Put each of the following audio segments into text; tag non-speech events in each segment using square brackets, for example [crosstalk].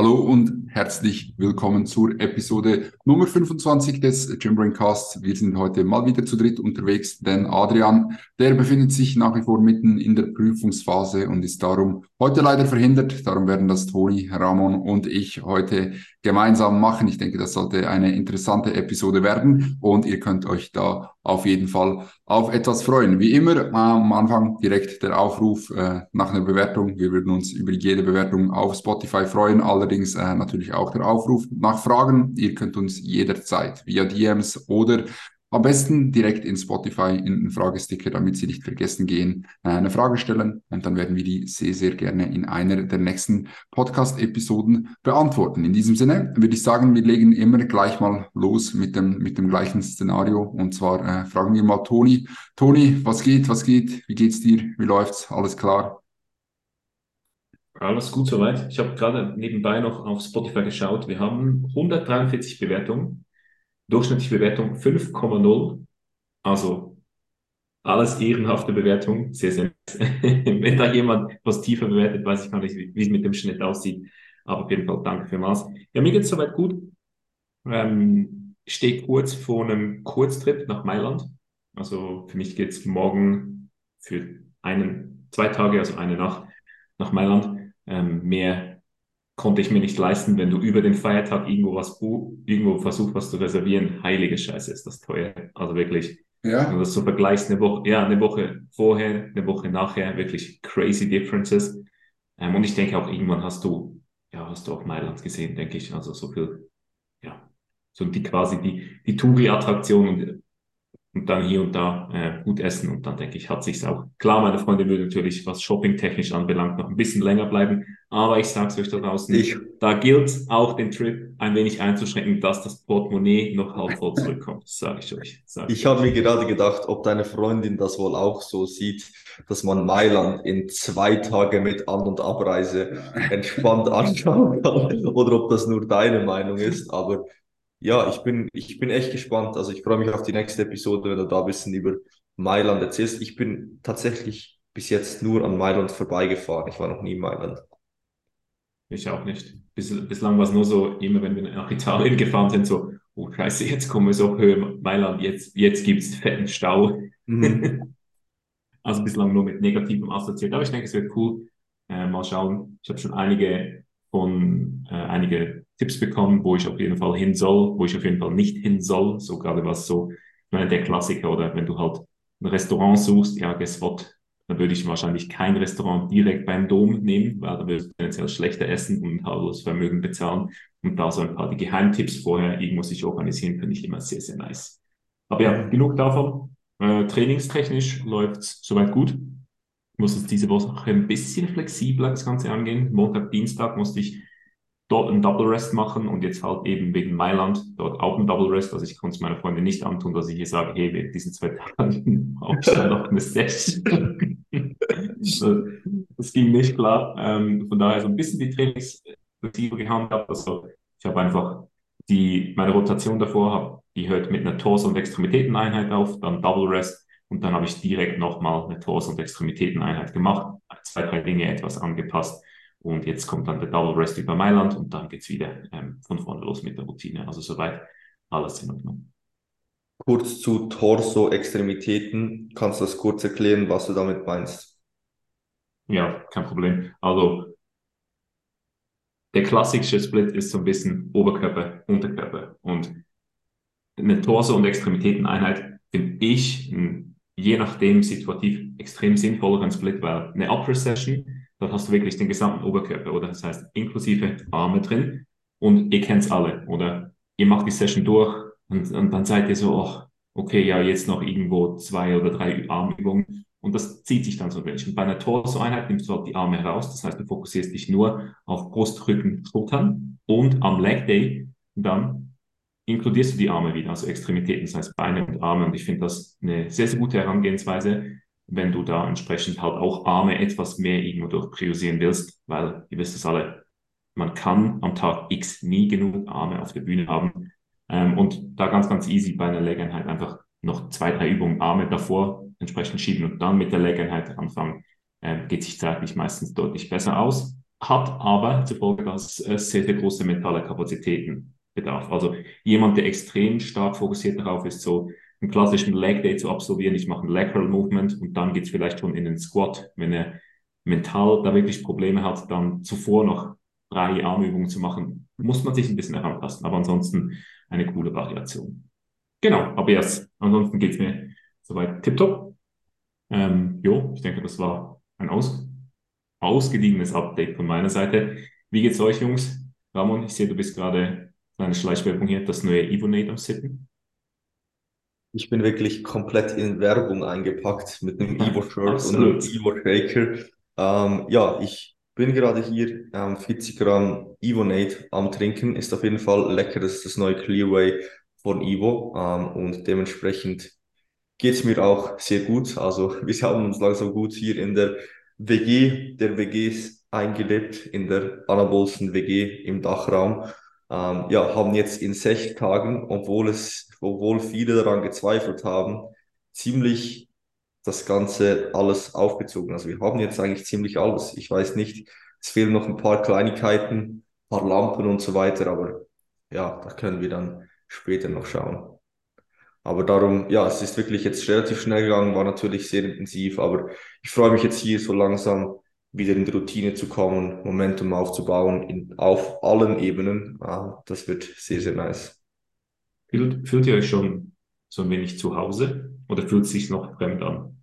Hallo und herzlich willkommen zur Episode Nummer 25 des Gymbrain Casts. Wir sind heute mal wieder zu dritt unterwegs, denn Adrian, der befindet sich nach wie vor mitten in der Prüfungsphase und ist darum heute leider verhindert. Darum werden das Toni, Ramon und ich heute gemeinsam machen. Ich denke, das sollte eine interessante Episode werden und ihr könnt euch da auf jeden Fall auf etwas freuen. Wie immer am Anfang direkt der Aufruf äh, nach einer Bewertung. Wir würden uns über jede Bewertung auf Spotify freuen. Allerdings äh, natürlich auch der Aufruf nach Fragen. Ihr könnt uns jederzeit via DMs oder am besten direkt in Spotify in einen Fragesticker, damit Sie nicht vergessen gehen, äh, eine Frage stellen und dann werden wir die sehr, sehr gerne in einer der nächsten Podcast-Episoden beantworten. In diesem Sinne würde ich sagen, wir legen immer gleich mal los mit dem, mit dem gleichen Szenario und zwar äh, fragen wir mal Toni. Toni, was geht, was geht, wie geht's dir, wie läuft's, alles klar? Alles gut soweit. Ich habe gerade nebenbei noch auf Spotify geschaut. Wir haben 143 Bewertungen durchschnittliche Bewertung 5,0. Also alles ehrenhafte Bewertung. Sehr, sehr [laughs] Wenn da jemand was tiefer bewertet, weiß ich gar nicht, wie, es mit dem Schnitt aussieht. Aber auf jeden Fall danke vielmals. Ja, mir geht es soweit gut. Ähm, stehe kurz vor einem Kurztrip nach Mailand. Also für mich geht es morgen für einen, zwei Tage, also eine Nacht nach Mailand. Ähm, mehr konnte ich mir nicht leisten, wenn du über den Feiertag irgendwo was irgendwo versuchst, was zu reservieren. Heilige Scheiße ist das teuer. Also wirklich. Ja. Wenn du das so vergleichst, eine Woche, ja, eine Woche vorher, eine Woche nachher, wirklich crazy differences. Ähm, und ich denke auch irgendwann hast du, ja, hast du auch Mailand gesehen, denke ich. Also so viel, ja, so die quasi die, die Touri-Attraktion und und dann hier und da äh, gut essen und dann denke ich, hat sich's auch. Klar, meine Freunde würden natürlich, was shopping-technisch anbelangt, noch ein bisschen länger bleiben, aber ich sag's euch da draußen, ich. da gilt auch den Trip ein wenig einzuschränken, dass das Portemonnaie noch halb voll zurückkommt, sage ich euch. Sag ich habe mir gerade gedacht, ob deine Freundin das wohl auch so sieht, dass man Mailand in zwei Tage mit An- und Abreise entspannt [laughs] anschauen kann oder ob das nur deine Meinung ist, aber ja, ich bin, ich bin echt gespannt. Also ich freue mich auf die nächste Episode, wenn du da ein bisschen über Mailand erzählst. Ich bin tatsächlich bis jetzt nur an Mailand vorbeigefahren. Ich war noch nie in Mailand. Ich auch nicht. Bis, bislang war es nur so, immer wenn wir nach Italien gefahren sind, so, oh scheiße, jetzt kommen wir so Höhe Mailand, jetzt, jetzt gibt es fetten Stau. Mhm. [laughs] also bislang nur mit negativem assoziiert. Aber ich denke, es wird cool. Äh, mal schauen. Ich habe schon einige von äh, einige Tipps bekommen, wo ich auf jeden Fall hin soll, wo ich auf jeden Fall nicht hin soll. So gerade was so, ich meine, der Klassiker oder wenn du halt ein Restaurant suchst, ja, guess what? Dann würde ich wahrscheinlich kein Restaurant direkt beim Dom nehmen, weil da würde ich tendenziell schlechter essen und halbes Vermögen bezahlen. Und da so ein paar die Geheimtipps vorher irgendwo sich organisieren, finde ich immer sehr, sehr nice. Aber ja, genug davon. Äh, trainingstechnisch läuft es soweit gut. Ich muss jetzt diese Woche ein bisschen flexibler das Ganze angehen. Montag, Dienstag musste ich dort einen Double Rest machen und jetzt halt eben wegen Mailand dort auch einen Double Rest. Also ich konnte es meiner Freundin nicht antun, dass ich hier sage, hey, während diesen zwei Tagen dann noch eine Session. das ging nicht klar. Ähm, von daher so ein bisschen die Trainingsflexible gehandhabt. Also ich habe einfach die, meine Rotation davor, hab, die hört mit einer Torso- und Extremitäteneinheit auf, dann Double Rest und dann habe ich direkt nochmal eine Torso- und Extremitäteneinheit gemacht, zwei, drei Dinge etwas angepasst und jetzt kommt dann der Double Rest über Mailand und dann geht's wieder ähm, von vorne los mit der Routine. Also soweit alles in Ordnung. Kurz zu Torso-Extremitäten. Kannst du das kurz erklären, was du damit meinst? Ja, kein Problem. Also der klassische Split ist so ein bisschen Oberkörper, Unterkörper. Und eine Torso- und Extremitäteneinheit finde ich je nachdem situativ extrem sinnvolleren Split, weil eine Upper Session Dort hast du wirklich den gesamten Oberkörper, oder? Das heißt, inklusive Arme drin. Und ihr kennt's alle, oder? Ihr macht die Session durch und, und dann seid ihr so, oh, okay, ja, jetzt noch irgendwo zwei oder drei Armübungen. Und das zieht sich dann so ein bisschen. Bei einer Torso-Einheit nimmst du halt die Arme heraus. Das heißt, du fokussierst dich nur auf Brust, Rücken, Schultern. Und am Leg Day dann inkludierst du die Arme wieder, also Extremitäten, das heißt Beine und Arme. Und ich finde das eine sehr, sehr gute Herangehensweise, wenn du da entsprechend halt auch Arme etwas mehr irgendwo durchpriorisieren willst, weil ihr wisst es alle, man kann am Tag X nie genug Arme auf der Bühne haben. Ähm, und da ganz, ganz easy bei einer Leg-Einheit einfach noch zwei, drei Übungen Arme davor entsprechend schieben und dann mit der Leg-Einheit anfangen, ähm, geht sich zeitlich meistens deutlich besser aus. hat aber Folge, dass es sehr, sehr große mentale Kapazitäten bedarf. Also jemand, der extrem stark fokussiert darauf ist, so einen klassischen Leg Day zu absolvieren. Ich mache ein Lateral Movement und dann geht's vielleicht schon in den Squat. Wenn er mental da wirklich Probleme hat, dann zuvor noch drei Armübungen zu machen, muss man sich ein bisschen heranpassen. Aber ansonsten eine coole Variation. Genau, aber jetzt, ansonsten geht's mir soweit tipptopp. Ähm, jo, ich denke, das war ein aus, ausgediegenes Update von meiner Seite. Wie geht's euch, Jungs? Ramon, ich sehe, du bist gerade kleine Schleichwerbung hier, das neue Evonate am Sitten. Ich bin wirklich komplett in Werbung eingepackt mit einem Evo-Shirt und einem Evo-Shaker. Ähm, ja, ich bin gerade hier ähm, 40 Gramm Evonate am Trinken. Ist auf jeden Fall lecker. Das ist das neue Clearway von Evo. Ähm, und dementsprechend geht es mir auch sehr gut. Also [laughs] wir haben uns langsam gut hier in der WG, der WGs eingelebt, in der anabolsten WG im Dachraum. Ähm, ja, haben jetzt in sechs Tagen, obwohl es, obwohl viele daran gezweifelt haben, ziemlich das Ganze alles aufgezogen. Also wir haben jetzt eigentlich ziemlich alles. Ich weiß nicht, es fehlen noch ein paar Kleinigkeiten, ein paar Lampen und so weiter, aber ja, da können wir dann später noch schauen. Aber darum, ja, es ist wirklich jetzt relativ schnell gegangen, war natürlich sehr intensiv, aber ich freue mich jetzt hier so langsam wieder in die Routine zu kommen, Momentum aufzubauen in, auf allen Ebenen. Ah, das wird sehr, sehr nice. Fühlt, fühlt ihr euch schon so ein wenig zu Hause oder fühlt es sich noch fremd an?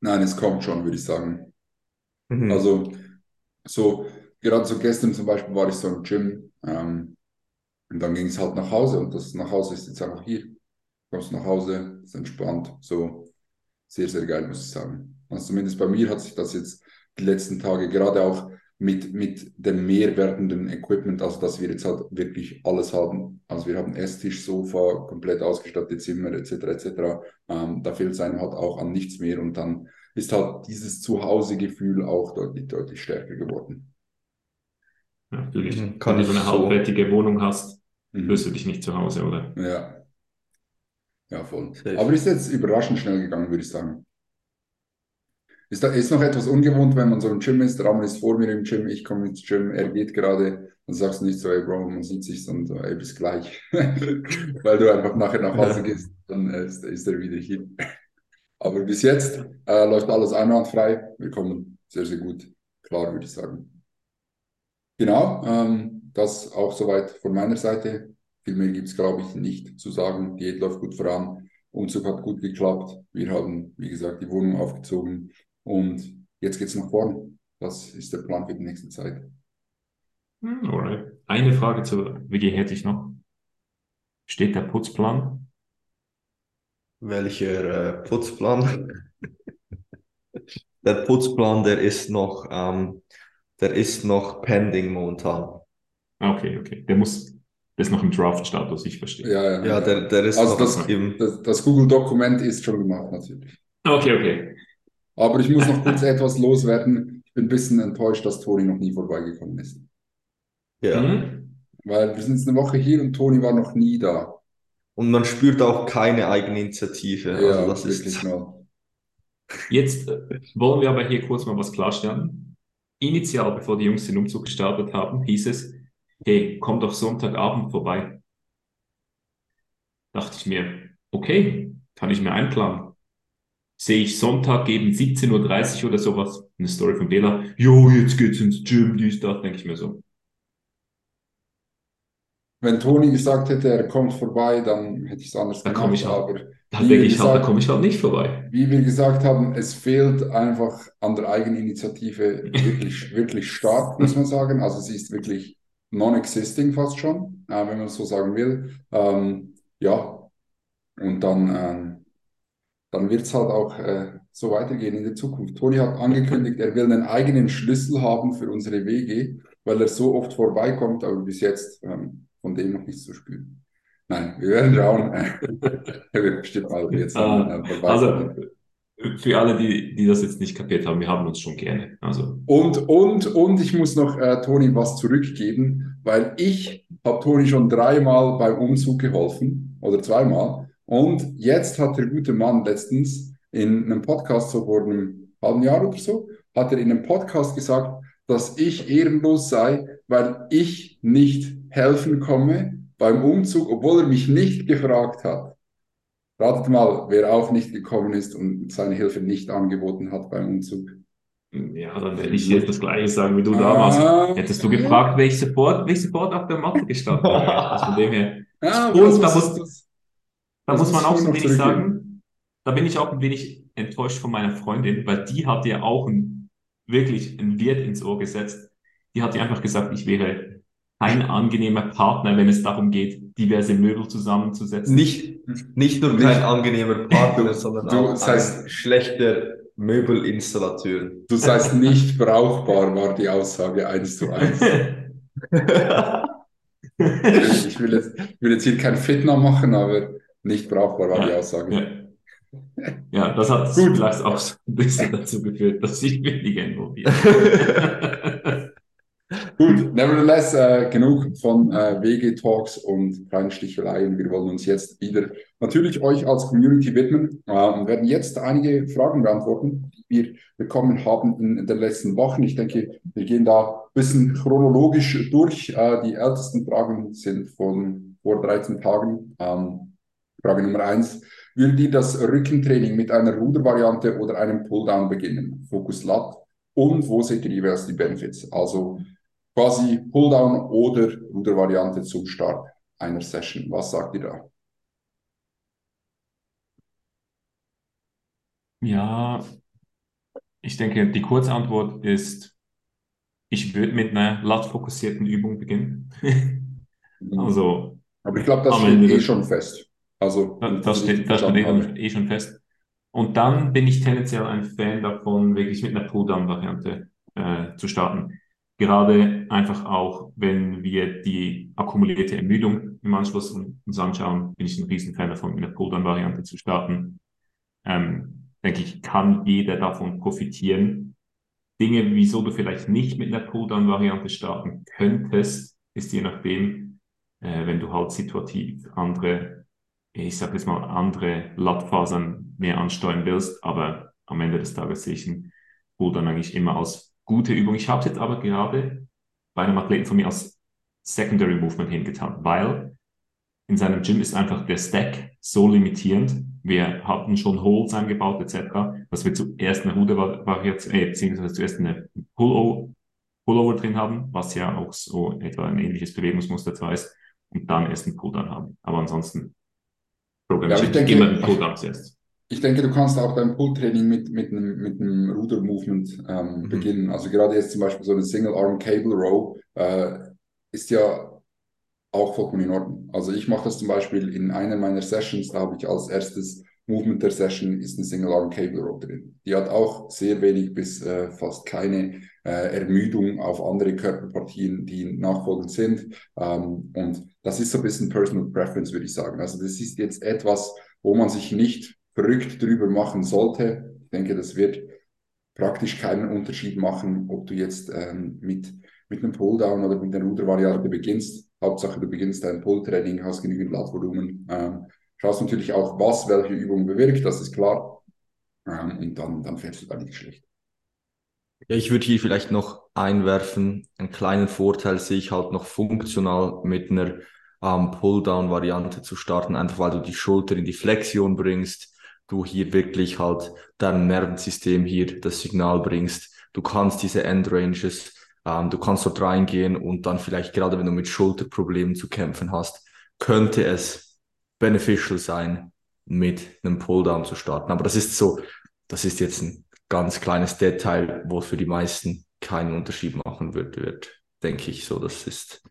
Nein, es kommt schon, würde ich sagen. Mhm. Also, so, gerade so gestern zum Beispiel war ich so im Gym ähm, und dann ging es halt nach Hause und das nach Hause ist jetzt einfach hier. Du kommst nach Hause, ist entspannt, so sehr, sehr geil, muss ich sagen. Also zumindest bei mir hat sich das jetzt die letzten Tage gerade auch mit, mit dem mehr werdenden Equipment, also dass wir jetzt halt wirklich alles haben. Also wir haben Esstisch, Sofa, komplett ausgestattete Zimmer etc. etc. Ähm, da fehlt es einem halt auch an nichts mehr und dann ist halt dieses Zuhause-Gefühl auch deutlich, deutlich stärker geworden. Ja, natürlich. Mhm, Wenn du so eine halbwertige Wohnung hast, mhm. fühlst du dich nicht zu Hause, oder? Ja. Ja, voll. Aber ist jetzt überraschend schnell gegangen, würde ich sagen. Ist, da, ist noch etwas ungewohnt, wenn man so im Gym ist. Ramon ist vor mir im Gym, ich komme ins Gym, er geht gerade. Dann sagst du nicht so, ey Bro, man sieht sich, sondern so, ey, bis gleich. [laughs] Weil du einfach nachher nach Hause gehst, dann äh, ist, ist er wieder hier. [laughs] Aber bis jetzt äh, läuft alles einwandfrei. Wir kommen sehr, sehr gut klar, würde ich sagen. Genau, ähm, das auch soweit von meiner Seite. Viel mehr gibt es, glaube ich, nicht zu sagen. Diät läuft gut voran. Umzug hat gut geklappt. Wir haben, wie gesagt, die Wohnung aufgezogen. Und jetzt geht es nach vorn. Das ist der Plan für die nächste Zeit. Hm, alright. Eine Frage zur WG hätte ich noch. Steht der Putzplan? Welcher äh, Putzplan? [laughs] der Putzplan, der ist noch, ähm, der ist noch pending momentan. Ah, okay, okay. Der muss, der ist noch im Draft-Status, ich verstehe. Ja, ja, ja, der, der ist also noch das, im... das, das Google-Dokument ist schon gemacht, natürlich. Okay, okay. Aber ich muss noch [laughs] kurz etwas loswerden. Ich bin ein bisschen enttäuscht, dass Toni noch nie vorbeigekommen ist. Ja. Mhm. Weil wir sind jetzt eine Woche hier und Toni war noch nie da. Und man spürt auch keine eigene Initiative. Ja, also das ist mal. Jetzt äh, wollen wir aber hier kurz mal was klarstellen. Initial, bevor die Jungs den Umzug gestartet haben, hieß es, hey, komm doch Sonntagabend vorbei. Dachte ich mir, okay, kann ich mir einplanen sehe ich Sonntag gegen 17.30 Uhr oder sowas, eine Story von Bela, jo, jetzt geht's ins Gym, dies, das, denke ich mir so. Wenn Toni gesagt hätte, er kommt vorbei, dann hätte ich es anders da gemacht. Ich halt, aber da denke ich halt, da komme ich halt nicht vorbei. Wie wir gesagt haben, es fehlt einfach an der Eigeninitiative wirklich, [laughs] wirklich stark, muss man sagen. Also sie ist wirklich non-existing fast schon, äh, wenn man es so sagen will. Ähm, ja, und dann ähm, dann wird es halt auch äh, so weitergehen in der Zukunft. Toni hat angekündigt, er will einen eigenen Schlüssel haben für unsere WG, weil er so oft vorbeikommt, aber bis jetzt ähm, von dem noch nichts zu spüren. Nein, wir werden schauen. [laughs] er wird bestimmt mal jetzt ah, äh, Also für alle, die, die das jetzt nicht kapiert haben, wir haben uns schon gerne. Also. Und, und, und ich muss noch äh, Toni was zurückgeben, weil ich habe Toni schon dreimal beim Umzug geholfen oder zweimal. Und jetzt hat der gute Mann letztens in einem Podcast, so vor einem halben Jahr oder so, hat er in einem Podcast gesagt, dass ich ehrenlos sei, weil ich nicht helfen komme beim Umzug, obwohl er mich nicht gefragt hat. Ratet mal, wer auch nicht gekommen ist und seine Hilfe nicht angeboten hat beim Umzug. Ja, dann werde ich jetzt das Gleiche sagen wie du damals. Ah, Hättest du gefragt, wäre ich sofort, wäre ich sofort auf der Matte gestanden. [laughs] also von dem her. Ja, und da muss, das, da muss man auch so ein wenig sagen, da bin ich auch ein wenig enttäuscht von meiner Freundin, weil die hat ja auch ein, wirklich ein Wirt ins Ohr gesetzt. Die hat ja einfach gesagt, ich wäre ein angenehmer Partner, wenn es darum geht, diverse Möbel zusammenzusetzen. Nicht, nicht nur kein angenehmer Partner, [laughs] sondern du, auch ein schlechter Möbelinstallateur. Du sagst nicht brauchbar, war die Aussage eins zu eins. [laughs] ich, will jetzt, ich will jetzt hier kein Fitner machen, aber nicht brauchbar war ja, die Aussage. Ja. ja das hat Gut. vielleicht auch so ein bisschen dazu geführt, dass ich weniger involviert [laughs] Gut, nevertheless, äh, genug von äh, WG-Talks und kleinen Sticheleien. Wir wollen uns jetzt wieder natürlich euch als Community widmen äh, und werden jetzt einige Fragen beantworten, die wir bekommen haben in den letzten Wochen. Ich denke, wir gehen da ein bisschen chronologisch durch. Äh, die ältesten Fragen sind von vor 13 Tagen. Ähm, Frage Nummer eins. Will dir das Rückentraining mit einer Rudervariante oder einem Pulldown beginnen? Fokus Lat. Und wo seht ihr jeweils die Benefits? Also quasi Pulldown oder Rudervariante zum Start einer Session. Was sagt ihr da? Ja, ich denke, die Kurzantwort ist, ich würde mit einer lat-fokussierten Übung beginnen. [laughs] Also, aber ich glaube, das steht eh schon fest. Also, das, das steht, das steht eh, eh schon fest. Und dann bin ich tendenziell ein Fan davon, wirklich mit einer Pulldown-Variante äh, zu starten. Gerade einfach auch, wenn wir die akkumulierte Ermüdung im Anschluss uns anschauen, bin ich ein Riesenfan davon, mit einer Pulldown-Variante zu starten. Ähm, denke ich, kann jeder davon profitieren. Dinge, wieso du vielleicht nicht mit einer Pulldown-Variante starten könntest, ist je nachdem, äh, wenn du halt situativ andere, ich sage jetzt mal, andere Lattfasern mehr ansteuern willst, aber am Ende des Tages sehe ich einen Pulldown eigentlich immer als gute Übung. Ich habe es jetzt aber gerade bei einem Athleten von mir als Secondary Movement hingetan, weil in seinem Gym ist einfach der Stack so limitierend. Wir hatten schon Holds eingebaut etc., dass wir zuerst eine Rudervariation, äh, beziehungsweise zuerst eine Pullover, Pullover drin haben, was ja auch so etwa ein ähnliches Bewegungsmuster zwar ist, und dann erst einen Pulldown haben. Aber ansonsten programmiere ja, ich denke, immer einen Pulldown zuerst. Ich denke, du kannst auch dein Pull-Training mit, mit einem, mit einem Ruder-Movement ähm, mhm. beginnen. Also gerade jetzt zum Beispiel so eine Single-Arm-Cable-Row äh, ist ja auch vollkommen in Ordnung. Also ich mache das zum Beispiel in einer meiner Sessions, da habe ich als erstes Movement der Session ist eine Single-Arm-Cable-Row drin. Die hat auch sehr wenig bis äh, fast keine äh, Ermüdung auf andere Körperpartien, die nachfolgend sind. Ähm, und das ist so ein bisschen Personal Preference, würde ich sagen. Also das ist jetzt etwas, wo man sich nicht verrückt drüber machen sollte. Ich denke, das wird praktisch keinen Unterschied machen, ob du jetzt ähm, mit, mit einem Pulldown oder mit einer Rudervariante beginnst. Hauptsache, du beginnst dein Pulltraining, hast genügend Lattvolumen. Ähm, schaust natürlich auch, was welche Übung bewirkt, das ist klar. Ähm, und dann, dann fährst du da nicht schlecht. Ja, ich würde hier vielleicht noch einwerfen, einen kleinen Vorteil sehe ich halt noch funktional mit einer ähm, Pull-Down-Variante zu starten, einfach weil du die Schulter in die Flexion bringst, du hier wirklich halt dein Nervensystem hier das Signal bringst. Du kannst diese Endranges, ähm, du kannst dort reingehen und dann vielleicht gerade wenn du mit Schulterproblemen zu kämpfen hast, könnte es beneficial sein, mit einem Pulldown zu starten. Aber das ist so, das ist jetzt ein ganz kleines Detail, wo für die meisten keinen Unterschied machen wird, wird denke ich so. Das ist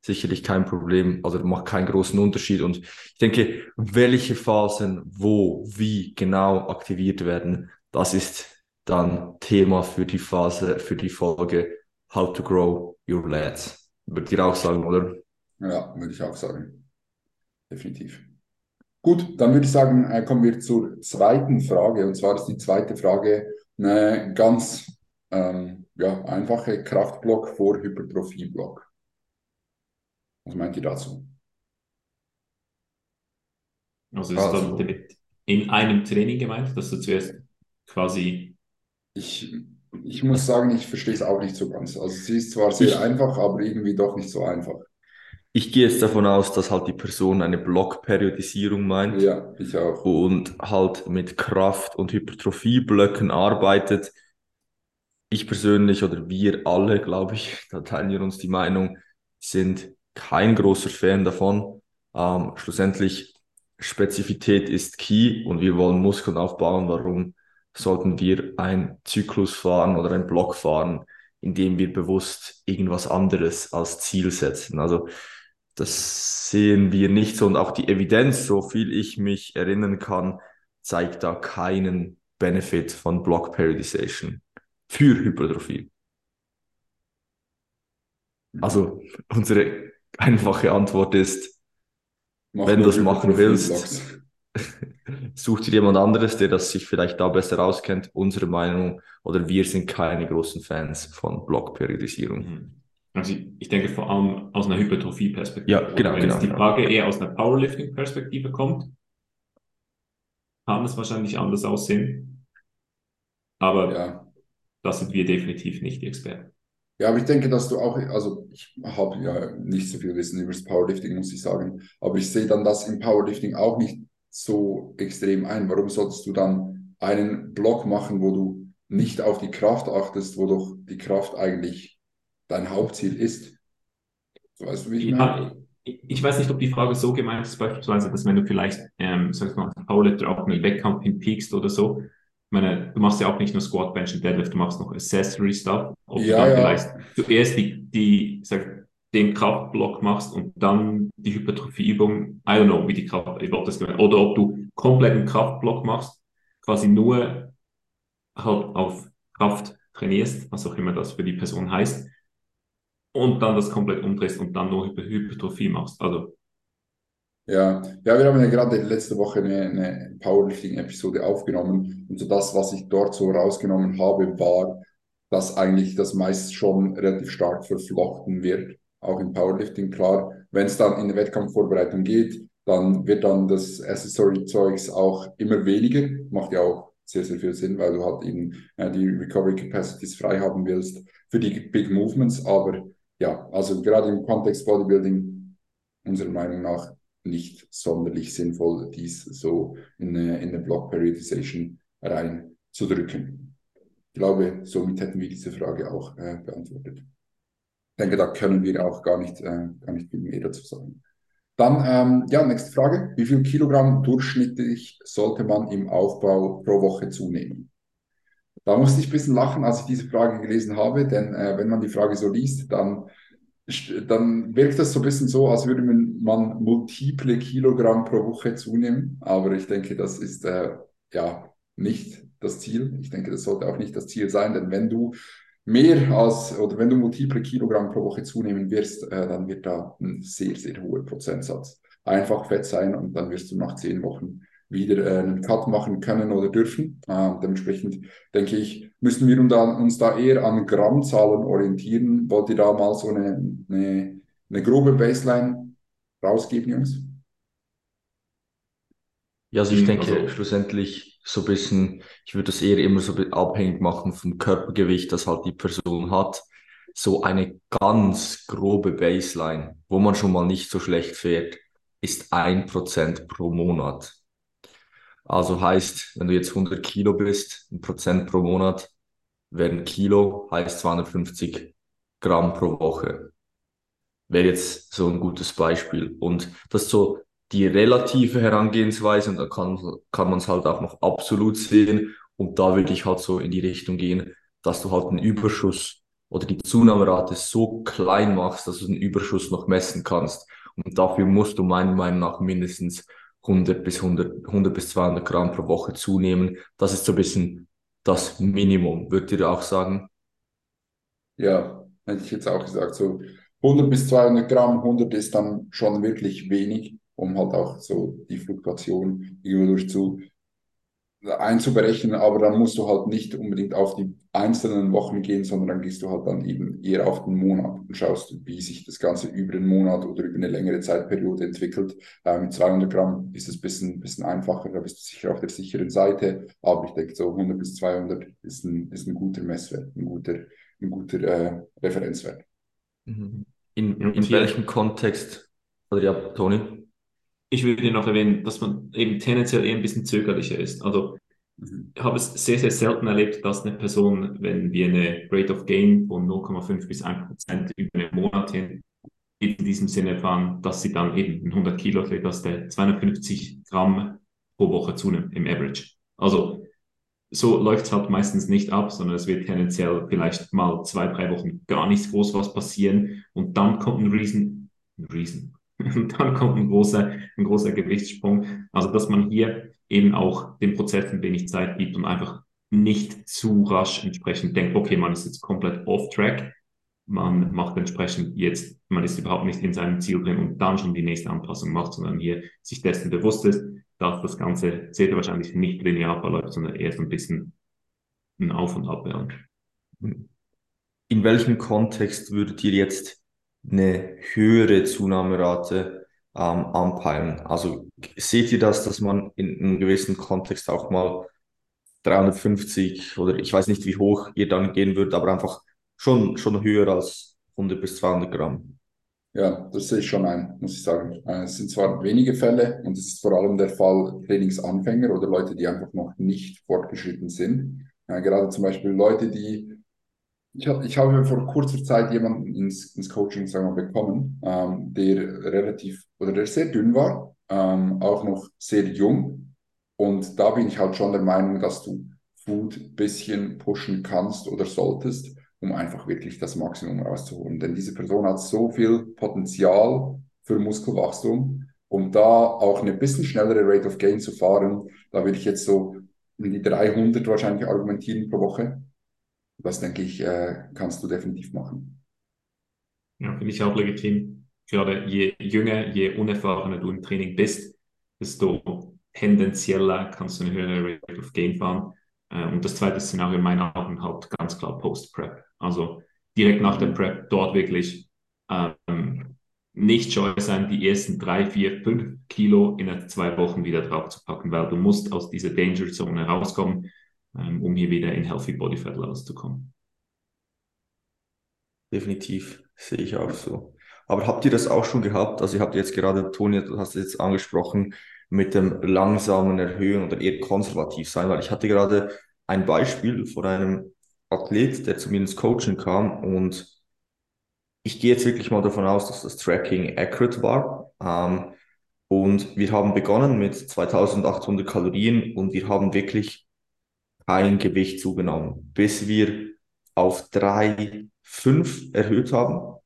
sicherlich kein Problem, also macht keinen großen Unterschied. Und ich denke, welche Phasen wo, wie genau aktiviert werden, das ist dann Thema für die Phase, für die Folge How to Grow Your Lads. Würdet ihr auch sagen, oder? Ja, würde ich auch sagen. Definitiv. Gut, dann würde ich sagen, äh, kommen wir zur zweiten Frage. Und zwar ist die zweite Frage eine ganz ähm, ja, einfache Kraftblock vor Hypertrophieblock. Was meint ihr dazu? Also ist also, das in einem Training gemeint, dass du zuerst quasi. Ich ich muss sagen, ich verstehe es auch nicht so ganz. Also sie ist zwar sehr Ich, einfach, aber irgendwie doch nicht so einfach. Ich gehe jetzt davon aus, dass halt die Person eine Blockperiodisierung meint Ja, ich auch. und halt mit Kraft- und Hypertrophieblöcken arbeitet. Ich persönlich oder wir alle, glaube ich, [laughs] da teilen wir uns die Meinung, sind kein großer Fan davon. Ähm, schlussendlich, Spezifität ist key und wir wollen Muskeln aufbauen. Warum sollten wir einen Zyklus fahren oder einen Block fahren, indem wir bewusst irgendwas anderes als Ziel setzen? Also das sehen wir nicht so und auch die Evidenz, so viel ich mich erinnern kann, zeigt da keinen Benefit von Block Periodization für Hypertrophie. Also unsere einfache Antwort ist, Mach wenn du das machen willst, [laughs] such dir jemand anderes, der das sich vielleicht da besser auskennt. Unsere Meinung oder wir sind keine großen Fans von Blockperiodisierung. Mhm. Also ich, denke vor allem aus einer Hypertrophie-Perspektive. Ja, genau, Wenn genau, jetzt die genau. Frage eher aus einer Powerlifting-Perspektive kommt, kann es wahrscheinlich anders aussehen. Aber Ja. da sind wir definitiv nicht die Experten. Ja, aber ich denke, dass du auch, also ich habe ja nicht so viel Wissen über das Powerlifting, muss ich sagen, aber ich sehe dann das im Powerlifting auch nicht so extrem ein. Warum solltest du dann einen Block machen, wo du nicht auf die Kraft achtest, wo doch die Kraft eigentlich dein Hauptziel ist? Weißt du, wie ich meine? Ja, ich, ich weiß nicht, ob die Frage so gemeint ist, beispielsweise, dass wenn du vielleicht, ähm, sag ich mal, Powerlifter auch einen Wettkampf hinpiekst oder so, ich meine, du machst ja auch nicht nur Squat, Bench und Deadlift, du machst noch Accessory Stuff. Ob du Ja, dann ja. vielleicht zuerst die, die, sag, den Kraftblock machst und dann die Hypertrophieübung, I don't know, wie die Kraft, ob das gemeint, oder ob du komplett einen Kraftblock machst, quasi nur halt auf Kraft trainierst, was auch immer das für die Person heißt, und dann das komplett umdrehst und dann nur Hyper Hypertrophie machst. Also, Ja, ja, wir haben ja gerade letzte Woche eine, eine Powerlifting-Episode aufgenommen und so das, was ich dort so rausgenommen habe, war, dass eigentlich das meist schon relativ stark verflochten wird, auch im Powerlifting. Klar, wenn es dann in die Wettkampfvorbereitung geht, dann wird dann das Accessory-Zeugs auch immer weniger, macht ja auch sehr, sehr viel Sinn, weil du halt eben äh, die Recovery Capacities frei haben willst für die Big Movements, aber ja, also gerade im Kontext Bodybuilding, unserer Meinung nach, nicht sonderlich sinnvoll, dies so in eine, in eine Block Periodization reinzudrücken. Ich glaube, somit hätten wir diese Frage auch äh, beantwortet. Ich denke, da können wir auch gar nicht, äh, gar nicht viel mehr dazu sagen. Dann, ähm, ja, nächste Frage. Wie viel Kilogramm durchschnittlich sollte man im Aufbau pro Woche zunehmen? Da musste ich ein bisschen lachen, als ich diese Frage gelesen habe, denn äh, wenn man die Frage so liest, dann dann wirkt das so ein bisschen so, als würde man, multiple Kilogramm pro Woche zunehmen. Aber ich denke, das ist äh, ja nicht das Ziel. Ich denke, das sollte auch nicht das Ziel sein, denn wenn du mehr als oder wenn du multiple Kilogramm pro Woche zunehmen wirst, äh, dann wird da ein sehr, sehr hoher Prozentsatz einfach Fett sein und dann wirst du nach zehn Wochen wieder äh, einen Cut machen können oder dürfen. Äh, dementsprechend denke ich, müssen wir uns da, eher an Grammzahlen orientieren. Wollt ihr da mal so eine, eine, eine grobe Baseline rausgeben, Jungs? Ja, also ich Mhm, denke also- schlussendlich so ein bisschen, ich würde das eher immer so abhängig machen vom Körpergewicht, das halt die Person hat. So eine ganz grobe Baseline, wo man schon mal nicht so schlecht fährt, ist ein Prozent pro Monat. Also heißt, wenn du jetzt 100 Kilo bist, ein Prozent pro Monat wäre ein Kilo, heißt 250 Gramm pro Woche. Wäre jetzt so ein gutes Beispiel. Und das ist so die relative Herangehensweise und da kann, kann man es halt auch noch absolut sehen. Und da würde ich halt so in die Richtung gehen, dass du halt einen Überschuss oder die Zunahmerate so klein machst, dass du den Überschuss noch messen kannst. Und dafür musst du meiner Meinung nach mindestens 100 bis 100, 100 bis 200 Gramm pro Woche zunehmen. Das ist so ein bisschen das Minimum, würdet ihr auch sagen? Ja, hätte ich jetzt auch gesagt, so 100 bis 200 Gramm, 100 ist dann schon wirklich wenig, um halt auch so die Fluktuation irgendwo durch zu, einzuberechnen, aber dann musst du halt nicht unbedingt auf die einzelnen Wochen gehen, sondern dann gehst du halt dann eben eher auf den Monat und schaust, wie sich das Ganze über den Monat oder über eine längere Zeitperiode entwickelt. Äh, mit 200 Gramm ist es ein bisschen, bisschen einfacher, da bist du sicher auf der sicheren Seite, aber ich denke, so 100 bis 200 ist ein, ist ein guter Messwert, ein guter, ein guter äh, Referenzwert. Mhm. In, in, in welchem Kontext, oder ja, Toni? Ich würde noch erwähnen, dass man eben tendenziell eher ein bisschen zögerlicher ist. Also mhm. ich habe es sehr, sehr selten erlebt, dass eine Person, wenn wir eine Rate of Gain von 0,5 bis 1 Prozent über einen Monat hin in diesem Sinne fahren, dass sie dann eben ein 100 Kilo, dass der 250 Gramm pro Woche zunimmt im Average. Also so läuft es halt meistens nicht ab, sondern es wird tendenziell vielleicht mal zwei, drei Wochen gar nichts groß was passieren und dann kommt ein Riesen, ein Riesen, und [laughs] dann kommt ein großer, ein großer Gewichtssprung. Also, dass man hier eben auch den Prozessen wenig Zeit gibt und einfach nicht zu rasch entsprechend denkt, okay, man ist jetzt komplett off track. Man macht entsprechend jetzt, man ist überhaupt nicht in seinem Ziel drin und dann schon die nächste Anpassung macht, sondern hier sich dessen bewusst ist, dass das Ganze sehr wahrscheinlich nicht linear verläuft, sondern eher so ein bisschen ein Auf und Ab wäre. In welchem Kontext würdet ihr jetzt eine höhere Zunahmerate ähm, anpeilen. Also seht ihr das, dass man in einem gewissen Kontext auch mal 350 oder ich weiß nicht, wie hoch ihr dann gehen würdet, aber einfach schon, schon höher als 100 bis 200 Gramm? Ja, das sehe ich schon ein, muss ich sagen. Äh, es sind zwar wenige Fälle und es ist vor allem der Fall Trainingsanfänger oder Leute, die einfach noch nicht fortgeschritten sind. Äh, gerade zum Beispiel Leute, die ich, ich habe vor kurzer Zeit jemanden ins, ins Coaching sagen wir, bekommen, ähm, der relativ oder der sehr dünn war, ähm, auch noch sehr jung. Und da bin ich halt schon der Meinung, dass du Food ein bisschen pushen kannst oder solltest, um einfach wirklich das Maximum rauszuholen. Denn diese Person hat so viel Potenzial für Muskelwachstum, um da auch eine bisschen schnellere Rate of Gain zu fahren. Da würde ich jetzt so in die 300 wahrscheinlich argumentieren pro Woche das denke ich, äh, kannst du definitiv machen. Ja, finde ich auch legitim. Gerade je jünger, je unerfahrener du im Training bist, desto tendenzieller kannst du eine höhere Rate of Gain fahren. Äh, und das zweite Szenario in meinen Augen halt ganz klar Post-Prep. Also direkt nach der Prep dort wirklich ähm, nicht scheu sein, die ersten drei, vier, fünf Kilo in zwei Wochen wieder drauf zu packen, weil du musst aus dieser Danger Zone rauskommen um hier wieder in Healthy Body Fat Levels zu kommen. Definitiv, sehe ich auch so. Aber habt ihr das auch schon gehabt? Also ihr habt jetzt gerade, Toni, du hast es jetzt angesprochen, mit dem langsamen Erhöhen oder eher konservativ sein, weil ich hatte gerade ein Beispiel von einem Athlet, der zu mir ins Coaching kam und ich gehe jetzt wirklich mal davon aus, dass das Tracking accurate war. Ähm, und wir haben begonnen mit 2800 Kalorien und wir haben wirklich ein Gewicht zugenommen, bis wir auf drei fünf erhöht haben.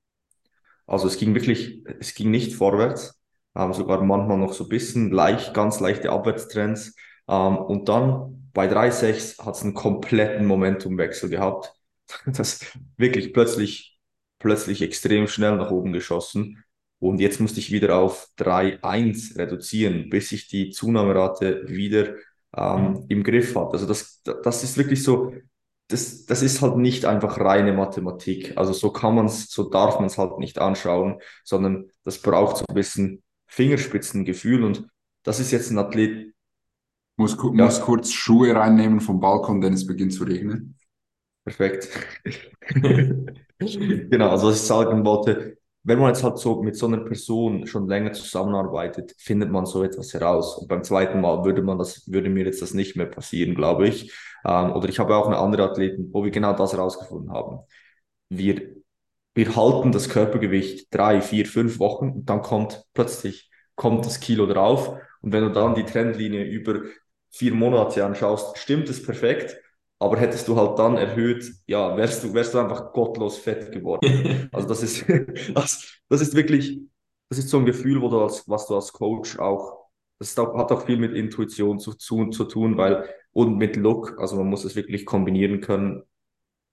Also es ging wirklich, es ging nicht vorwärts, ähm, sogar manchmal noch so ein bisschen leicht, ganz leichte Abwärtstrends. Ähm, und dann bei 3,6 hat es einen kompletten Momentumwechsel gehabt. [laughs] Das wirklich plötzlich, plötzlich extrem schnell nach oben geschossen. Und jetzt musste ich wieder auf 3,1 reduzieren, bis ich die Zunahmerate wieder ähm, im Griff hat. Also das, das ist wirklich so, das, das ist halt nicht einfach reine Mathematik. Also so kann man es, so darf man es halt nicht anschauen, sondern das braucht so ein bisschen Fingerspitzengefühl und das ist jetzt ein Athlet. Muss, ja. muss kurz Schuhe reinnehmen vom Balkon, denn es beginnt zu regnen. Perfekt. [laughs] genau, also was ich sagen wollte, wenn man jetzt halt so mit so einer Person schon länger zusammenarbeitet, findet man so etwas heraus. Und beim zweiten Mal würde man das, würde mir jetzt das nicht mehr passieren, glaube ich. Ähm, oder ich habe auch eine andere Athleten, wo wir genau das herausgefunden haben. Wir, wir halten das Körpergewicht drei, vier, fünf Wochen und dann kommt plötzlich kommt das Kilo drauf. Und wenn du dann die Trendlinie über vier Monate anschaust, stimmt es perfekt. Aber hättest du halt dann erhöht, ja, wärst du, wärst du einfach gottlos fett geworden. [laughs] Also das ist, [laughs] das, das ist wirklich, das ist so ein Gefühl, wo du als, was du als Coach auch, das auch, hat auch viel mit Intuition zu, zu, zu tun, weil, und mit Look, also man muss es wirklich kombinieren können,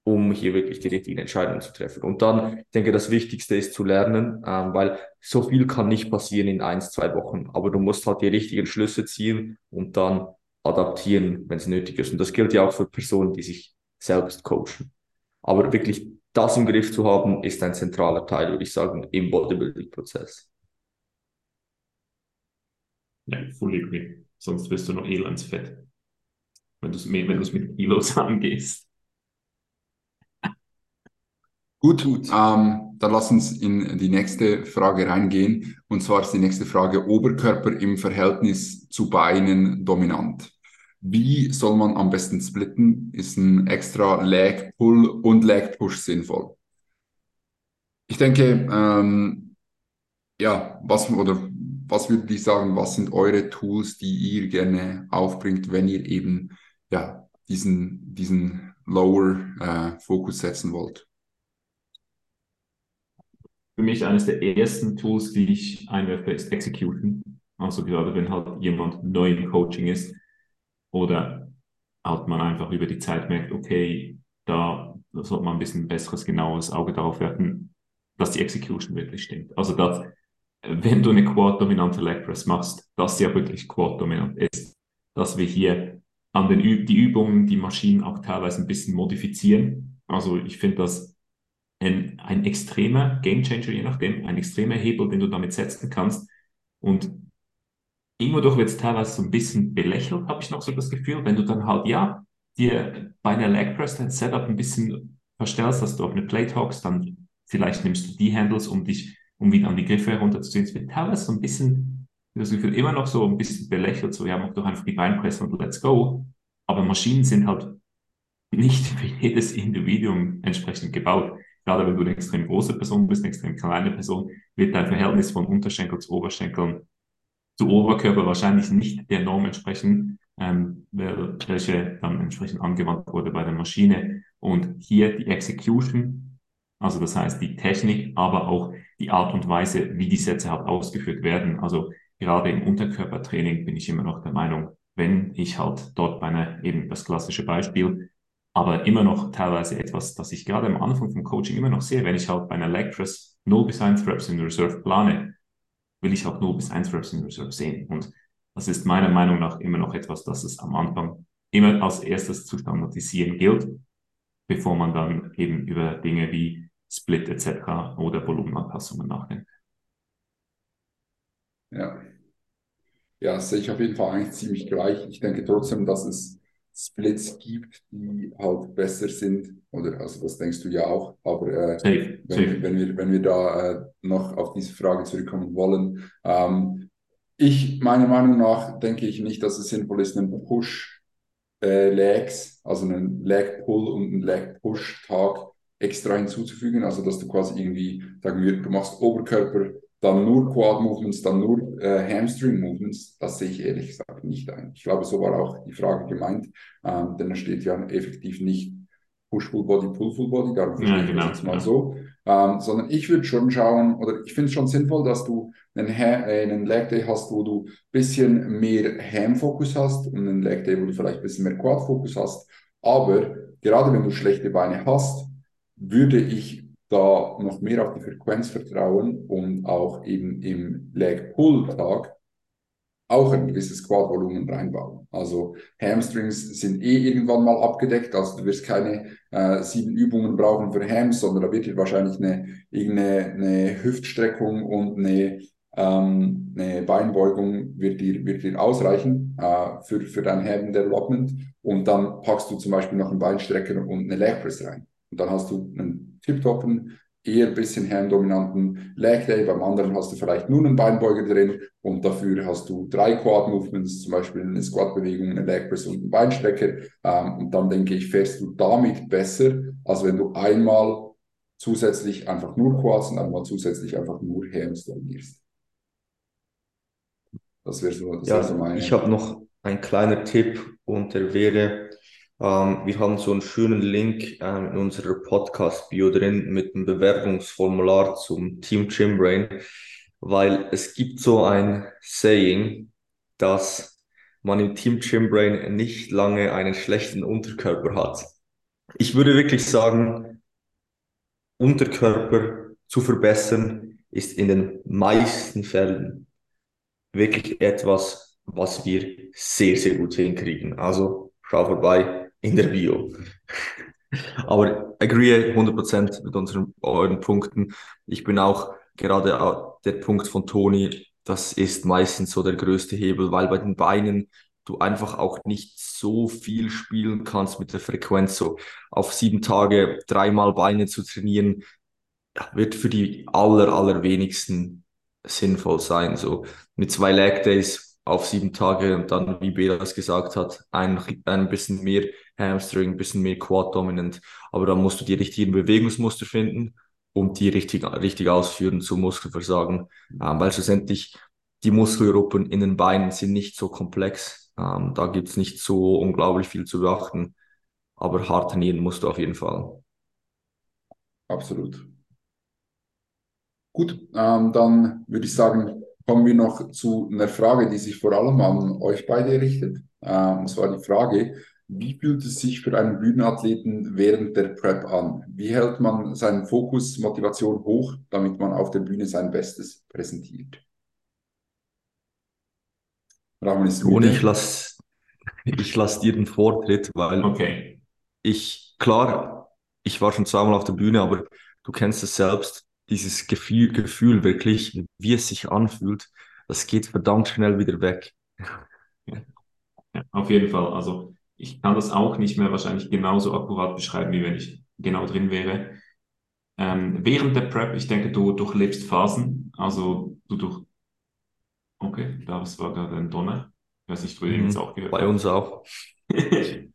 um hier wirklich die richtigen Entscheidungen zu treffen. Und dann, ich denke, das Wichtigste ist zu lernen, ähm, weil so viel kann nicht passieren in eins, zwei Wochen, aber du musst halt die richtigen Schlüsse ziehen und dann adaptieren, wenn es nötig ist. Und das gilt ja auch für Personen, die sich selbst coachen. Aber wirklich das im Griff zu haben, ist ein zentraler Teil, würde ich sagen, im Bodybuilding-Prozess. Ja, fully agree. Sonst wirst du noch elendsfett, wenn du es wenn mit Kilos [laughs] angehst. Gut, Gut. Ähm, dann lass uns in die nächste Frage reingehen. Und zwar ist die nächste Frage Oberkörper im Verhältnis zu Beinen dominant. Wie soll man am besten splitten? Ist ein extra Leg Pull und Leg Push sinnvoll? Ich denke, ähm, ja, was oder was würde ich sagen, was sind eure Tools, die ihr gerne aufbringt, wenn ihr eben ja diesen diesen Lower äh, Fokus setzen wollt? Für mich eines der ersten Tools, die ich einwerfe, ist Execution. Also gerade wenn halt jemand neu im Coaching ist oder halt man einfach über die Zeit merkt, okay, da sollte man ein bisschen besseres, genaues Auge darauf werfen, dass die Execution wirklich stimmt. Also dass, wenn du eine Quad-dominante Leg Press machst, dass sie ja wirklich Quad-dominant ist, dass wir hier an den Ü die Übungen, die Maschinen auch teilweise ein bisschen modifizieren. Also ich finde das ein, ein extremer Gamechanger, je nachdem, ein extremer Hebel, den du damit setzen kannst. Und immer doch wird es teilweise so ein bisschen belächelt, habe ich noch so das Gefühl, wenn du dann halt, ja, dir bei einer Leg Press dein Setup ein bisschen verstellst, dass du auf eine Plate hockst, dann vielleicht nimmst du die Handles, um dich, um wieder an die Griffe herunterzuziehen. Es wird teilweise so ein bisschen, das Gefühl, immer noch so ein bisschen belächelt, so, ja, mach doch einfach die Beinpresse und let's go. Aber Maschinen sind halt nicht für jedes Individuum entsprechend gebaut. Gerade wenn du eine extrem große Person bist, eine extrem kleine Person, wird dein Verhältnis von Unterschenkel zu Oberschenkeln zu Oberkörper wahrscheinlich nicht der Norm entsprechen, ähm, welche dann entsprechend angewandt wurde bei der Maschine. Und hier die Execution, also das heißt die Technik, aber auch die Art und Weise, wie die Sätze halt ausgeführt werden. Also gerade im Unterkörpertraining bin ich immer noch der Meinung, wenn ich halt dort bei einer, eben das klassische Beispiel, aber immer noch teilweise etwas, das ich gerade am Anfang vom Coaching immer noch sehe, wenn ich halt bei einer Leg Press 0 bis 1 Reps in Reserve plane, will ich auch 0 bis 1 Reps in Reserve sehen. Und das ist meiner Meinung nach immer noch etwas, das es am Anfang immer als erstes zu standardisieren gilt, bevor man dann eben über Dinge wie Split etc. oder Volumenanpassungen nachdenkt. Ja. Ja, sehe ich auf jeden Fall eigentlich ziemlich gleich. Ich denke trotzdem, dass es Splits gibt, die halt besser sind. Oder also das denkst du ja auch. Aber äh, safe, wenn, safe. wenn, wir, wenn wir da äh, noch auf diese Frage zurückkommen wollen, ähm, ich, meiner Meinung nach, denke ich nicht, dass es sinnvoll ist, einen Push äh, Legs, also einen Leg Pull und einen Leg Push Tag extra hinzuzufügen. Also dass du quasi irgendwie, sagen wir, du machst Oberkörper dann nur Quad Movements, dann nur äh, Hamstring Movements, das sehe ich ehrlich gesagt nicht ein. Ich glaube, so war auch die Frage gemeint, ähm, denn da steht ja effektiv nicht Push Full Body, Pull Full Body, darum verstehe ja, genau, ich jetzt mal ja. so, ähm, sondern ich würde schon schauen, oder ich finde es schon sinnvoll, dass du einen, ha äh, einen Leg Day hast, wo du ein bisschen mehr Ham-Fokus hast und einen Leg Day, wo du vielleicht ein bisschen mehr Quad-Fokus hast, aber gerade wenn du schlechte Beine hast, würde ich da noch mehr auf die Frequenz vertrauen und auch eben im Leg-Pull-Tag auch ein gewisses Quad-Volumen reinbauen. Also Hamstrings sind eh irgendwann mal abgedeckt, also du wirst keine äh, sieben Übungen brauchen für Hams, sondern da wird dir wahrscheinlich eine, irgendeine eine Hüftstreckung und eine, ähm, eine Beinbeugung wird dir, wird dir ausreichen äh, für, für dein Ham Development und dann packst du zum Beispiel noch einen Beinstrecker und eine Leg Press rein. Und dann hast du einen tiptoppen, eher ein bisschen herrendominanten Leg Day. Beim anderen hast du vielleicht nur einen Beinbeuger drin und dafür hast du drei Quad Movements, zum Beispiel eine Squat-Bewegung, eine Leg Press und einen Beinstrecker. Ähm, und dann denke ich, fährst du damit besser, als wenn du einmal zusätzlich einfach nur Quads und einmal zusätzlich einfach nur Hams dominierst. Das wäre so, das ja, wär so meine. Ich habe noch einen kleinen Tipp und der wäre, ähm, wir haben so einen schönen Link ähm, in unserer Podcast-Bio drin mit einem Bewerbungsformular zum Team Gymbrain, weil es gibt so ein Saying, dass man im Team Gymbrain nicht lange einen schlechten Unterkörper hat. Ich würde wirklich sagen, Unterkörper zu verbessern ist in den meisten Fällen wirklich etwas, was wir sehr, sehr gut hinkriegen. Also schau vorbei in der Bio. Aber agree 100% mit unseren euren Punkten. Ich bin auch gerade der Punkt von Toni, das ist meistens so der größte Hebel, weil bei den Beinen du einfach auch nicht so viel spielen kannst mit der Frequenz. So auf sieben Tage dreimal Beine zu trainieren, wird für die aller, allerwenigsten sinnvoll sein. So mit zwei Leg Days auf sieben Tage und dann, wie Belas gesagt hat, ein, ein bisschen mehr Hamstring, bisschen mehr Quad Dominant. Aber dann musst du die richtigen Bewegungsmuster finden und die richtig, richtig ausführen zum Muskelversagen. Ähm, weil schlussendlich die Muskelgruppen in den Beinen sind nicht so komplex. Ähm, da gibt's nicht so unglaublich viel zu beachten. Aber hart trainieren musst du auf jeden Fall. Absolut. Gut, ähm, dann würde ich sagen, kommen wir noch zu einer Frage, die sich vor allem an euch beide richtet. Ähm, und zwar die Frage, wie fühlt es sich für einen Bühnenathleten während der Prep an? Wie hält man seinen Fokus, Motivation hoch, damit man auf der Bühne sein Bestes präsentiert? Rahman ist Und ich lasse ich lass dir den Vortritt, weil okay. ich, klar, ich war schon zweimal auf der Bühne, aber du kennst es selbst, dieses Gefühl, Gefühl wirklich, wie es sich anfühlt, das geht verdammt schnell wieder weg. Ja, auf jeden Fall. Also ich kann das auch nicht mehr wahrscheinlich genauso akkurat beschreiben, wie wenn ich genau drin wäre. Ähm, während der Prep, ich denke, du durchlebst Phasen. Also du durch. Okay, das war gerade ein Donner. Ich weiß nicht, wo ihr mhm, jetzt auch gehört Bei uns auch. [laughs] oh,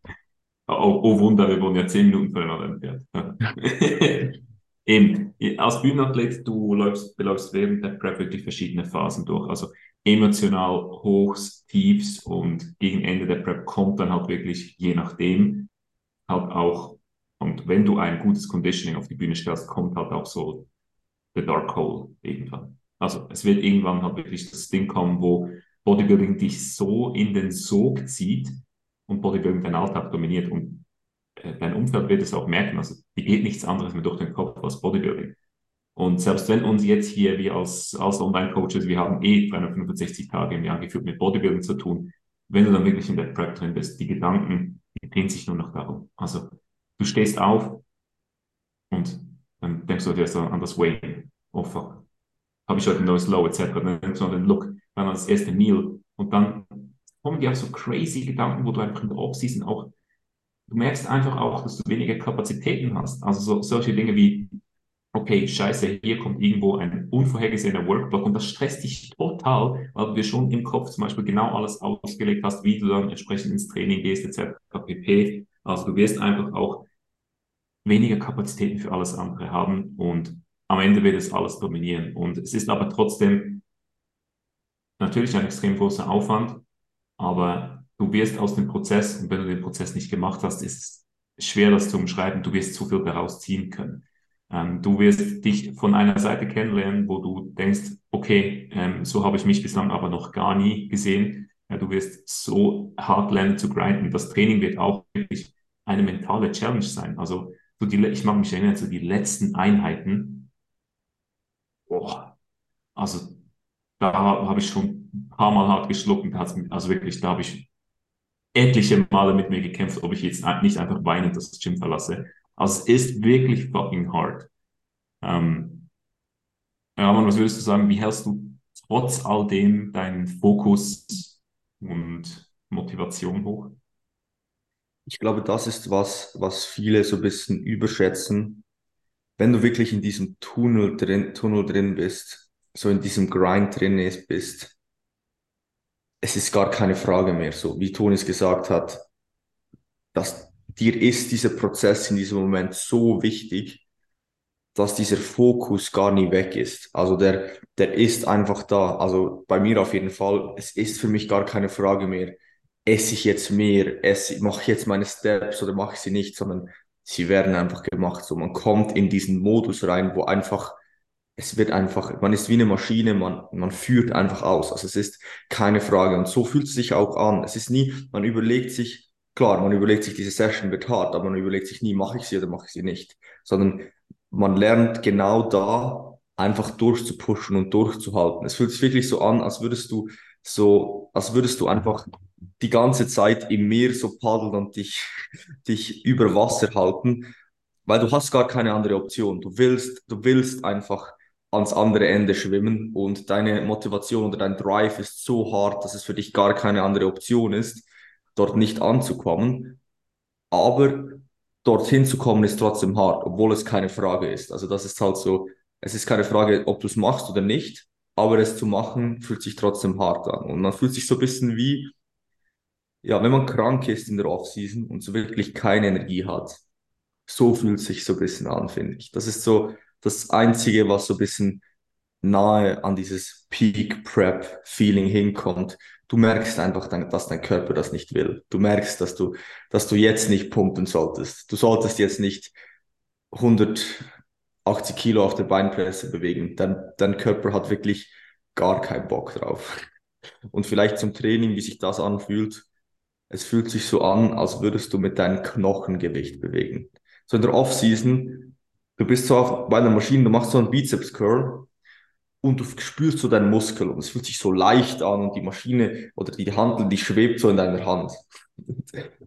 oh, Wunder, wir wohnen ja zehn Minuten voneinander entfernt. [laughs] Eben, als Bühnenathlet, du läufst, beläufst während der Prep wirklich verschiedene Phasen durch. Also emotional Hochs, Tiefs und gegen Ende der Prep kommt dann halt wirklich, je nachdem, halt auch, und wenn du ein gutes Conditioning auf die Bühne stellst, kommt halt auch so the dark hole irgendwann. Also es wird irgendwann halt wirklich das Ding kommen, wo Bodybuilding dich so in den Sog zieht und Bodybuilding deinen Alltag dominiert und dein Umfeld wird es auch merken. Also die geht nichts anderes mehr durch den Kopf als Bodybuilding. Und selbst wenn uns jetzt hier, wir als, als Online-Coaches, wir haben eh 365 Tage im Jahr gefühlt mit Bodybuilding zu tun, wenn du dann wirklich in der Prep drin bist, die Gedanken, die drehen sich nur noch darum. Also du stehst auf und dann denkst du dir so an das Weight. Oh fuck. Habe ich heute ein neues Low etc. Dann denkst du an den Look, dann an das erste Meal und dann kommen dir auch so crazy Gedanken, wo du einfach in der Off-Season auch, du merkst einfach auch, dass du weniger Kapazitäten hast. Also so, solche Dinge wie, okay, scheiße, hier kommt irgendwo ein unvorhergesehener Workblock und das stresst dich total, weil du dir schon im Kopf zum Beispiel genau alles ausgelegt hast, wie du dann entsprechend ins Training gehst, etc. pp. Also du wirst einfach auch weniger Kapazitäten für alles andere haben und am Ende wird es alles dominieren. Und es ist aber trotzdem natürlich ein extrem großer Aufwand, aber du wirst aus dem Prozess, und wenn du den Prozess nicht gemacht hast, ist es schwer, das zu umschreiben, du wirst zu viel daraus ziehen können. Ähm, du wirst dich von einer Seite kennenlernen, wo du denkst, okay, ähm, so habe ich mich bislang aber noch gar nie gesehen. Ja, du wirst so hart lernen zu grinden. Das Training wird auch wirklich eine mentale Challenge sein. Also so die, ich mag mich erinnern, so die letzten Einheiten. Boah, also da habe ich schon ein paar Mal hart geschluckt. Also wirklich, da habe ich etliche Male mit mir gekämpft, ob ich jetzt nicht einfach weinend das Gym verlasse. Also es ist wirklich fucking hard. Ähm, Ramon, was würdest du sagen, wie hältst du trotz all dem deinen Fokus und Motivation hoch? Ich glaube, das ist was, was viele so ein bisschen überschätzen. Wenn du wirklich in diesem Tunnel drin, Tunnel drin bist, so in diesem Grind drin bist, es ist gar keine Frage mehr so, wie Tonis gesagt hat, dass dir ist dieser Prozess in diesem Moment so wichtig, dass dieser Fokus gar nie weg ist. Also der, der ist einfach da. Also bei mir auf jeden Fall. Es ist für mich gar keine Frage mehr, esse ich jetzt mehr, esse, mache ich jetzt meine Steps oder mache ich sie nicht, sondern sie werden einfach gemacht. So man kommt in diesen Modus rein, wo einfach es wird einfach, man ist wie eine Maschine, man, man führt einfach aus. Also es ist keine Frage. Und so fühlt es sich auch an. Es ist nie, man überlegt sich, klar, man überlegt sich, diese Session wird hart, aber man überlegt sich nie, mache ich sie oder mache ich sie nicht. Sondern man lernt genau da einfach durchzupushen und durchzuhalten. Es fühlt sich wirklich so an, als würdest du so, als würdest du einfach die ganze Zeit im Meer so paddeln und dich, [laughs] dich über Wasser halten, weil du hast gar keine andere Option. Du willst, du willst einfach ans andere Ende schwimmen und deine Motivation oder dein Drive ist so hart, dass es für dich gar keine andere Option ist, dort nicht anzukommen. Aber dorthin zu kommen ist trotzdem hart, obwohl es keine Frage ist. Also das ist halt so, es ist keine Frage, ob du es machst oder nicht, aber es zu machen fühlt sich trotzdem hart an. Und man fühlt sich so ein bisschen wie, ja, wenn man krank ist in der Offseason und so wirklich keine Energie hat. So fühlt sich so ein bisschen an, finde ich. Das ist so das Einzige, was so ein bisschen nahe an dieses Peak Prep Feeling hinkommt. Du merkst einfach, dass dein Körper das nicht will. Du merkst, dass du, dass du jetzt nicht pumpen solltest. Du solltest jetzt nicht 180 Kilo auf der Beinpresse bewegen. Dein, dein Körper hat wirklich gar keinen Bock drauf. Und vielleicht zum Training, wie sich das anfühlt. Es fühlt sich so an, als würdest du mit deinem Knochengewicht bewegen. So in der Off-Season, du bist so auf, bei einer Maschine, du machst so einen Bizeps-Curl und du spürst so deinen Muskel und es fühlt sich so leicht an und die Maschine oder die Handel, die schwebt so in deiner Hand.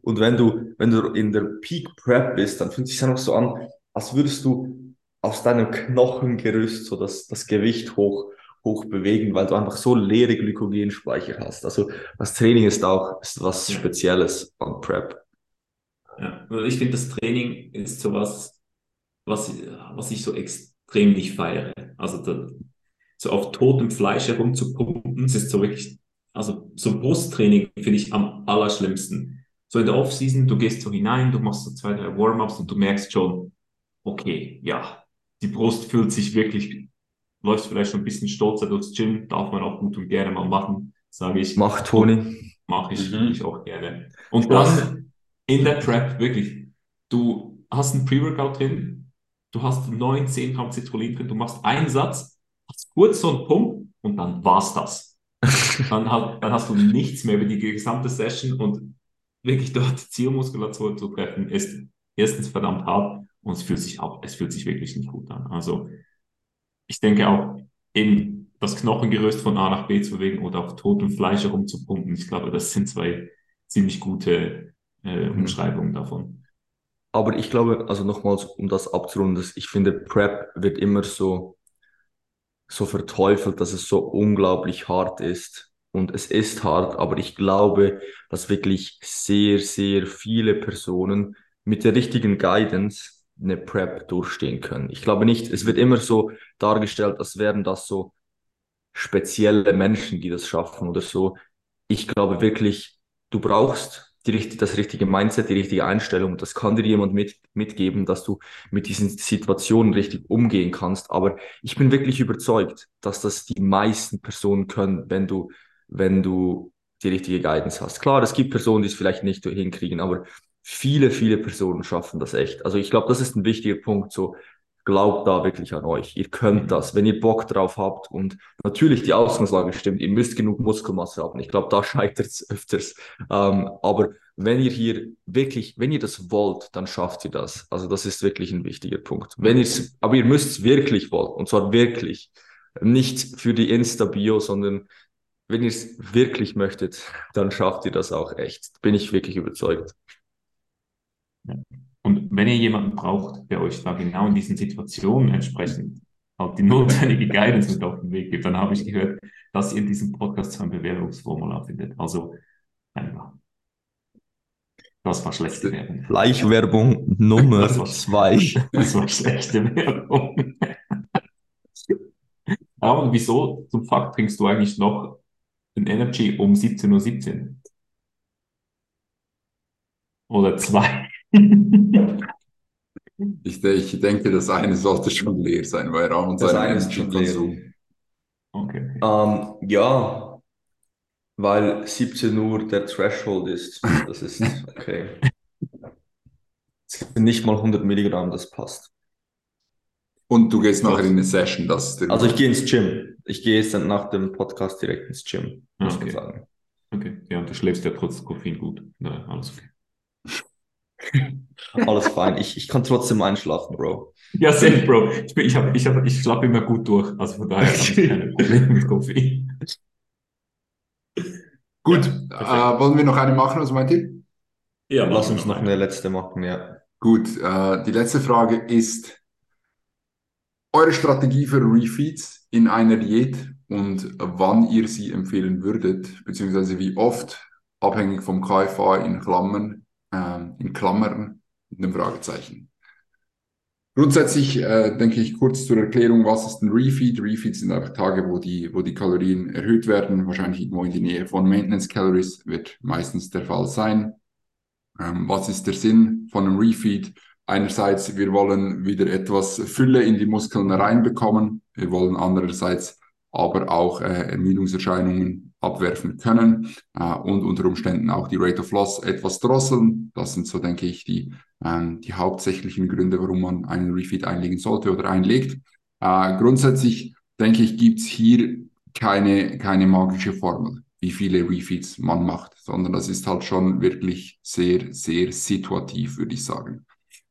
Und wenn du, wenn du in der Peak Prep bist, dann fühlt es sich einfach so an, als würdest du aus deinem Knochengerüst so das, das Gewicht hoch, hoch bewegen, weil du einfach so leere Glykogenspeicher hast. Also das Training ist auch ist was Spezielles an Prep. Ja, also ich finde, das Training ist sowas, was, was ich so extrem nicht feiere. Also da, so auf totem Fleisch herumzupumpen, das ist so wirklich, also so Brusttraining finde ich am allerschlimmsten. So in der Offseason, du gehst so hinein, du machst so zwei, drei Warm-ups und du merkst schon, okay, ja, die Brust fühlt sich wirklich, läufst vielleicht schon ein bisschen stolzer durchs Gym, darf man auch gut und gerne mal machen, sage ich. Mach Toni. Mache ich, mhm. ich auch gerne. Und dann in der Prep, wirklich, du hast ein Pre-Workout drin, du hast 9, 10 Gramm Citrullin drin, du machst einen Satz, hast kurz so einen Pump und dann war's das. [laughs] dann, halt, dann hast du nichts mehr über die gesamte Session und wirklich dort Zielmuskulatur zu treffen, ist erstens verdammt hart und es fühlt sich auch, es fühlt sich wirklich nicht gut an. Also ich denke auch in das Knochengerüst von A nach B zu bewegen oder auf totem Fleisch herumzupumpen, ich glaube, das sind zwei ziemlich gute äh, mhm. Umschreibungen davon. Aber ich glaube, also nochmals, um das abzurunden, ich finde, Prep wird immer so, so verteufelt, dass es so unglaublich hart ist. Und es ist hart, aber ich glaube, dass wirklich sehr, sehr viele Personen mit der richtigen Guidance eine Prep durchstehen können. Ich glaube nicht, es wird immer so dargestellt, als wären das so spezielle Menschen, die das schaffen oder so. Ich glaube wirklich, du brauchst die, das richtige Mindset, die richtige Einstellung. Das kann dir jemand mit, mitgeben, dass du mit diesen Situationen richtig umgehen kannst. Aber ich bin wirklich überzeugt, dass das die meisten Personen können, wenn du, wenn du die richtige Guidance hast. Klar, es gibt Personen, die es vielleicht nicht hinkriegen, aber viele, viele Personen schaffen das echt. Also ich glaube, das ist ein wichtiger Punkt. So, glaubt da wirklich an euch. Ihr könnt mhm. das, wenn ihr Bock drauf habt und natürlich die Ausgangslage stimmt. Ihr müsst genug Muskelmasse haben. Ich glaube, da [laughs] scheitert es öfters. Ähm, aber wenn ihr hier wirklich, wenn ihr das wollt, dann schafft ihr das. Also das ist wirklich ein wichtiger Punkt. Wenn ihr aber ihr müsst es wirklich wollen und zwar wirklich. Nicht für die Insta-Bio, sondern wenn ihr es wirklich möchtet, dann schafft ihr das auch echt. Bin ich wirklich überzeugt. Und wenn ihr jemanden braucht, der euch da genau in diesen Situationen entsprechend auch die [laughs] notwendige Guidance mit auf den Weg gibt, dann habe ich gehört, dass ihr in diesem Podcast so ein Bewerbungsformular findet. Also einfach. Das war schlechte Werbung. Fleischwerbung Nummer das war, zwei. [laughs] Das war schlechte Werbung. [laughs] Aber wieso zum Fakt trinkst du eigentlich noch ein Energy um 17.17 Uhr? 17? Oder zwei? [laughs] ich, ich denke, das eine sollte schon leer sein, weil Raum das eine ist schon leer. Okay. Ähm, ja, weil 17 Uhr der Threshold ist. Das ist [laughs] okay. Es sind nicht mal 100 Milligramm, das passt. Und du gehst nachher in eine Session, das Also ich gehe ins Gym. Ich gehe jetzt dann nach dem Podcast direkt ins Gym, muss okay. man sagen. Okay, ja, du schläfst ja trotz Koffein gut. Ja, alles okay. Alles fein. Ich, ich kann trotzdem einschlafen, Bro. Ja, safe, Bro. Ich, bin, ich, hab, ich, hab, ich schlafe immer gut durch. Also von daher habe ich keine Probleme mit Koffein. Gut, ja, äh, wollen wir noch eine machen, was meint ihr? Ja, lass uns noch eine letzte machen, ja. Gut, äh, die letzte Frage ist eure Strategie für Refeeds in einer Diät und wann ihr sie empfehlen würdet, beziehungsweise wie oft, abhängig vom KFA in Klammern, äh, in Klammern mit einem Fragezeichen. Grundsätzlich äh, denke ich kurz zur Erklärung, was ist ein Refeed? Refeeds sind einfach Tage, wo die, wo die Kalorien erhöht werden, wahrscheinlich irgendwo in die Nähe von Maintenance Calories, wird meistens der Fall sein. Ähm, was ist der Sinn von einem Refeed? Einerseits, wir wollen wieder etwas Fülle in die Muskeln reinbekommen. Wir wollen andererseits aber auch äh, Ermüdungserscheinungen abwerfen können äh, und unter Umständen auch die Rate of Loss etwas drosseln. Das sind so, denke ich, die, ähm, die hauptsächlichen Gründe, warum man einen Refeed einlegen sollte oder einlegt. Äh, grundsätzlich, denke ich, gibt's hier keine, keine magische Formel, wie viele Refeeds man macht, sondern das ist halt schon wirklich sehr, sehr situativ, würde ich sagen.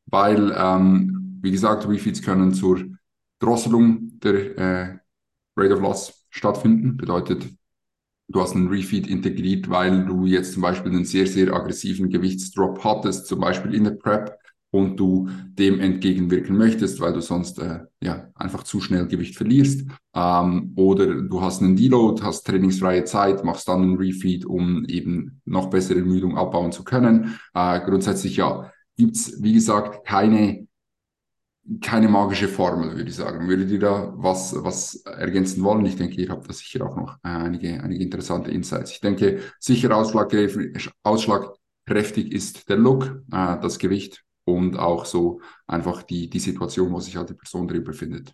Weil, ähm, wie gesagt, Refeeds können zur Drosselung der äh, Rate of Loss stattfinden. Bedeutet, du hast einen Refeed integriert, weil du jetzt zum Beispiel einen sehr, sehr aggressiven Gewichtsdrop hattest, zum Beispiel in der Prep und du dem entgegenwirken möchtest, weil du sonst äh, ja einfach zu schnell Gewicht verlierst. Ähm, oder du hast einen Deload, hast trainingsfreie Zeit, machst dann einen Refeed, um eben noch bessere Ermüdung abbauen zu können. Äh, grundsätzlich ja, gibt's wie gesagt keine keine magische Formel, würde ich sagen. Würdet ihr da was, was ergänzen wollen? Ich denke, ihr habt da sicher auch noch einige, einige interessante Insights. Ich denke, sicher ausschlagkräftig, ist der Look, äh, das Gewicht und auch so einfach die, die Situation, wo sich halt die Person drin befindet.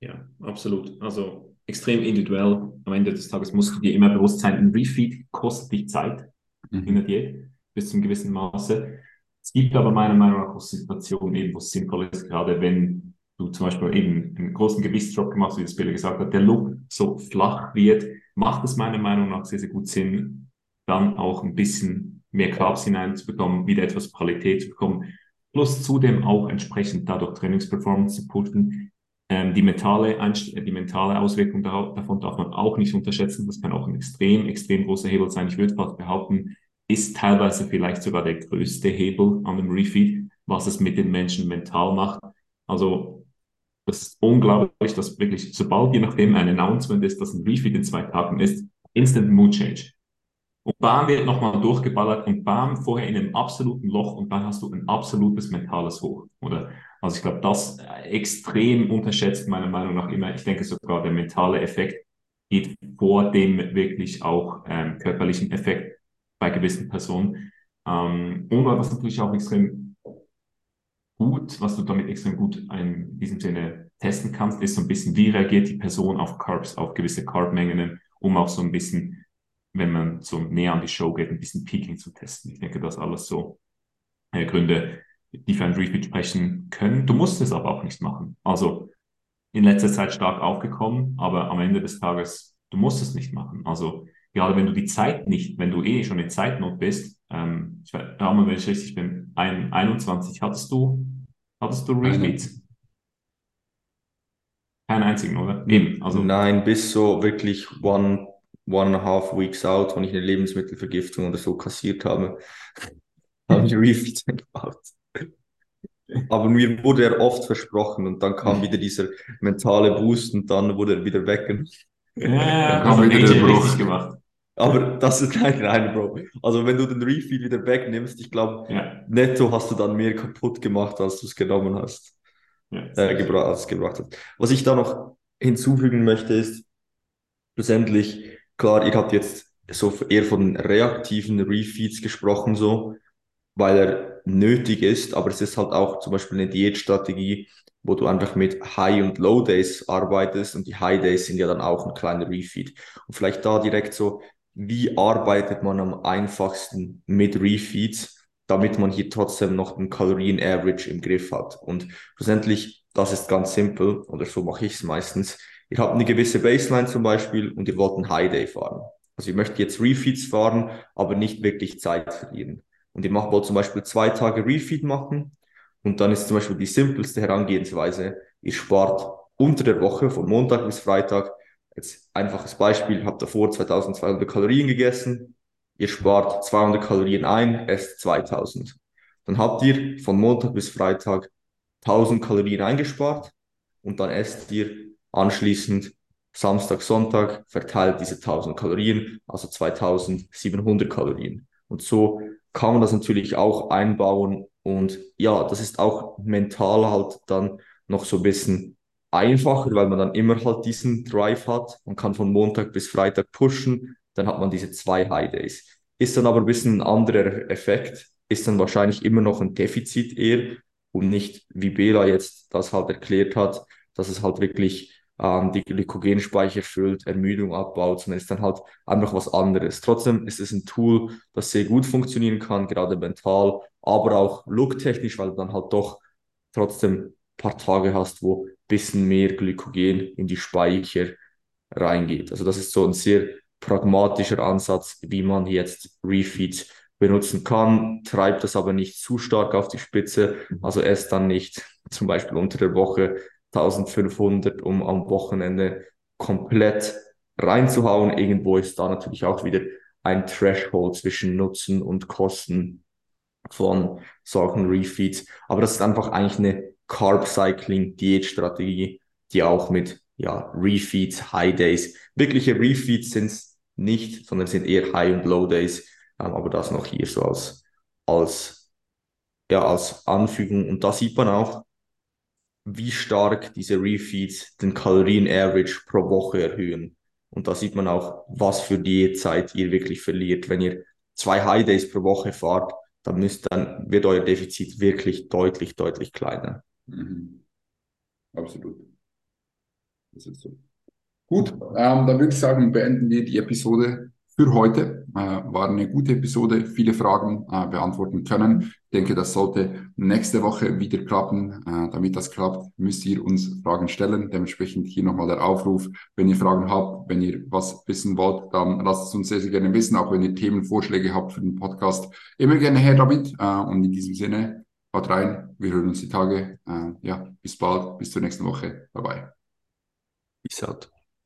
Ja, absolut. Also extrem individuell. Am Ende des Tages musst du dir immer bewusst sein, ein Refeed kostet dich Zeit mhm. in der Diät bis zum gewissen Maße. Es gibt aber meiner Meinung nach auch Situationen, eben, wo es sinnvoll ist, gerade wenn du zum Beispiel eben einen großen Gewichtsdrop gemacht wie das Billy gesagt hat, der Look so flach wird, macht es meiner Meinung nach sehr, sehr gut Sinn, dann auch ein bisschen mehr Carbs hineinzubekommen, wieder etwas Qualität zu bekommen, plus zudem auch entsprechend dadurch Trainingsperformance zu pushen. Ähm, die, mentale die mentale Auswirkung davon darf man auch nicht unterschätzen. Das kann auch ein extrem, extrem großer Hebel sein. Ich würde fast behaupten, ist teilweise vielleicht sogar der größte Hebel an dem Refeed, was es mit den Menschen mental macht. Also das ist unglaublich, dass wirklich, sobald je nachdem ein Announcement ist, dass ein Refeed in zwei Tagen ist, Instant Mood Change. Und bam wird nochmal durchgeballert und bam vorher in einem absoluten Loch und dann hast du ein absolutes mentales Hoch, oder? Also ich glaube, das extrem unterschätzt meiner Meinung nach immer. Ich denke sogar der mentale Effekt geht vor dem wirklich auch ähm, körperlichen Effekt bei gewissen Personen. Ähm, und was natürlich auch extrem gut, was du damit extrem gut in diesem Sinne testen kannst, ist so ein bisschen, wie reagiert die Person auf Carbs, auf gewisse Carbmengen, um auch so ein bisschen, wenn man so näher an die Show geht, ein bisschen Peaking zu testen. Ich denke, das alles so äh, Gründe, die für ein Refeed sprechen können. Du musst es aber auch nicht machen. Also in letzter Zeit stark aufgekommen, aber am Ende des Tages, du musst es nicht machen. Also gerade wenn du die Zeit nicht, wenn du eh schon in Zeitnot bist, ähm, ich weiß, wenn ich richtig bin, ein, 21, hattest du, hattest du Refeeds? Keinen einzigen, oder? Eben, also. Nein, bis so wirklich one, one and a half weeks out, wenn ich eine Lebensmittelvergiftung oder so kassiert habe, [laughs] habe ich [laughs] Refeeds gebaut. Aber mir wurde er oft versprochen und dann kam wieder dieser mentale Boost und dann wurde er wieder weggenommen. Ja, [laughs] dann kam wieder der Bruch gemacht. Aber das ist nein, nein, Bro. Also wenn du den Refill wieder wegnimmst, ich glaube, ja. netto hast du dann mehr kaputt gemacht, als du es genommen hast. Ja, äh, gebra als gebracht hast. Was ich da noch hinzufügen möchte, ist, schlussendlich, klar, ihr habt jetzt so eher von reaktiven Refeeds gesprochen, so, weil er nötig ist, aber es ist halt auch zum Beispiel eine Diätstrategie, wo du einfach mit High- und Low-Days arbeitest und die High-Days sind ja dann auch ein kleiner Refeed. Und vielleicht da direkt so wie arbeitet man am einfachsten mit Refeeds, damit man hier trotzdem noch den Kalorien-Average im Griff hat. Und schlussendlich, das ist ganz simpel, oder so mache ich es meistens. Ihr habt eine gewisse Baseline zum Beispiel und ihr wollt einen High Day fahren. Also ihr möchtet jetzt Refeeds fahren, aber nicht wirklich Zeit verlieren. Und ihr macht, wollt zum Beispiel zwei Tage Refeed machen und dann ist zum Beispiel die simpelste Herangehensweise, ihr spart unter der Woche von Montag bis Freitag jetzt einfaches Beispiel, habt davor 2200 Kalorien gegessen, ihr spart 200 Kalorien ein, esst 2000. Dann habt ihr von Montag bis Freitag 1000 Kalorien eingespart und dann esst ihr anschließend Samstag, Sonntag verteilt diese 1000 Kalorien, also 2700 Kalorien. Und so kann man das natürlich auch einbauen und ja, das ist auch mental halt dann noch so ein bisschen einfacher, weil man dann immer halt diesen Drive hat. Man kann von Montag bis Freitag pushen, dann hat man diese zwei High Days. Ist dann aber ein bisschen ein anderer Effekt, ist dann wahrscheinlich immer noch ein Defizit eher und nicht, wie Bela jetzt das halt erklärt hat, dass es halt wirklich ähm, die Glykogenspeicher füllt, Ermüdung abbaut, sondern ist dann halt einfach was anderes. Trotzdem ist es ein Tool, das sehr gut funktionieren kann, gerade mental, aber auch looktechnisch, weil dann halt doch trotzdem paar Tage hast, wo bisschen mehr Glykogen in die Speicher reingeht. Also das ist so ein sehr pragmatischer Ansatz, wie man jetzt Refeeds benutzen kann, treibt das aber nicht zu stark auf die Spitze. Also erst dann nicht zum Beispiel unter der Woche 1500, um am Wochenende komplett reinzuhauen. Irgendwo ist da natürlich auch wieder ein Threshold zwischen Nutzen und Kosten von solchen Refeeds. Aber das ist einfach eigentlich eine Carb Cycling Diätstrategie, die auch mit ja, Refeeds, High Days, wirkliche Refeeds sind es nicht, sondern sind eher High und Low Days, ähm, aber das noch hier so als, als, ja, als Anfügung. Und da sieht man auch, wie stark diese Refeeds den Kalorien-Average pro Woche erhöhen. Und da sieht man auch, was für Diätzeit ihr wirklich verliert. Wenn ihr zwei High Days pro Woche fahrt, dann müsst, dann wird euer Defizit wirklich deutlich, deutlich kleiner. Mhm. Absolut. Das ist so. Gut, ähm, dann würde ich sagen, beenden wir die Episode für heute. Äh, war eine gute Episode, viele Fragen äh, beantworten können. Ich denke, das sollte nächste Woche wieder klappen. Äh, damit das klappt, müsst ihr uns Fragen stellen. Dementsprechend hier nochmal der Aufruf. Wenn ihr Fragen habt, wenn ihr was wissen wollt, dann lasst es uns sehr, sehr gerne wissen. Auch wenn ihr Themenvorschläge habt für den Podcast, immer gerne her damit. Äh, und in diesem Sinne, Haut rein, wir hören uns die Tage. Äh, ja, bis bald, bis zur nächsten Woche. Bye bye. Peace out.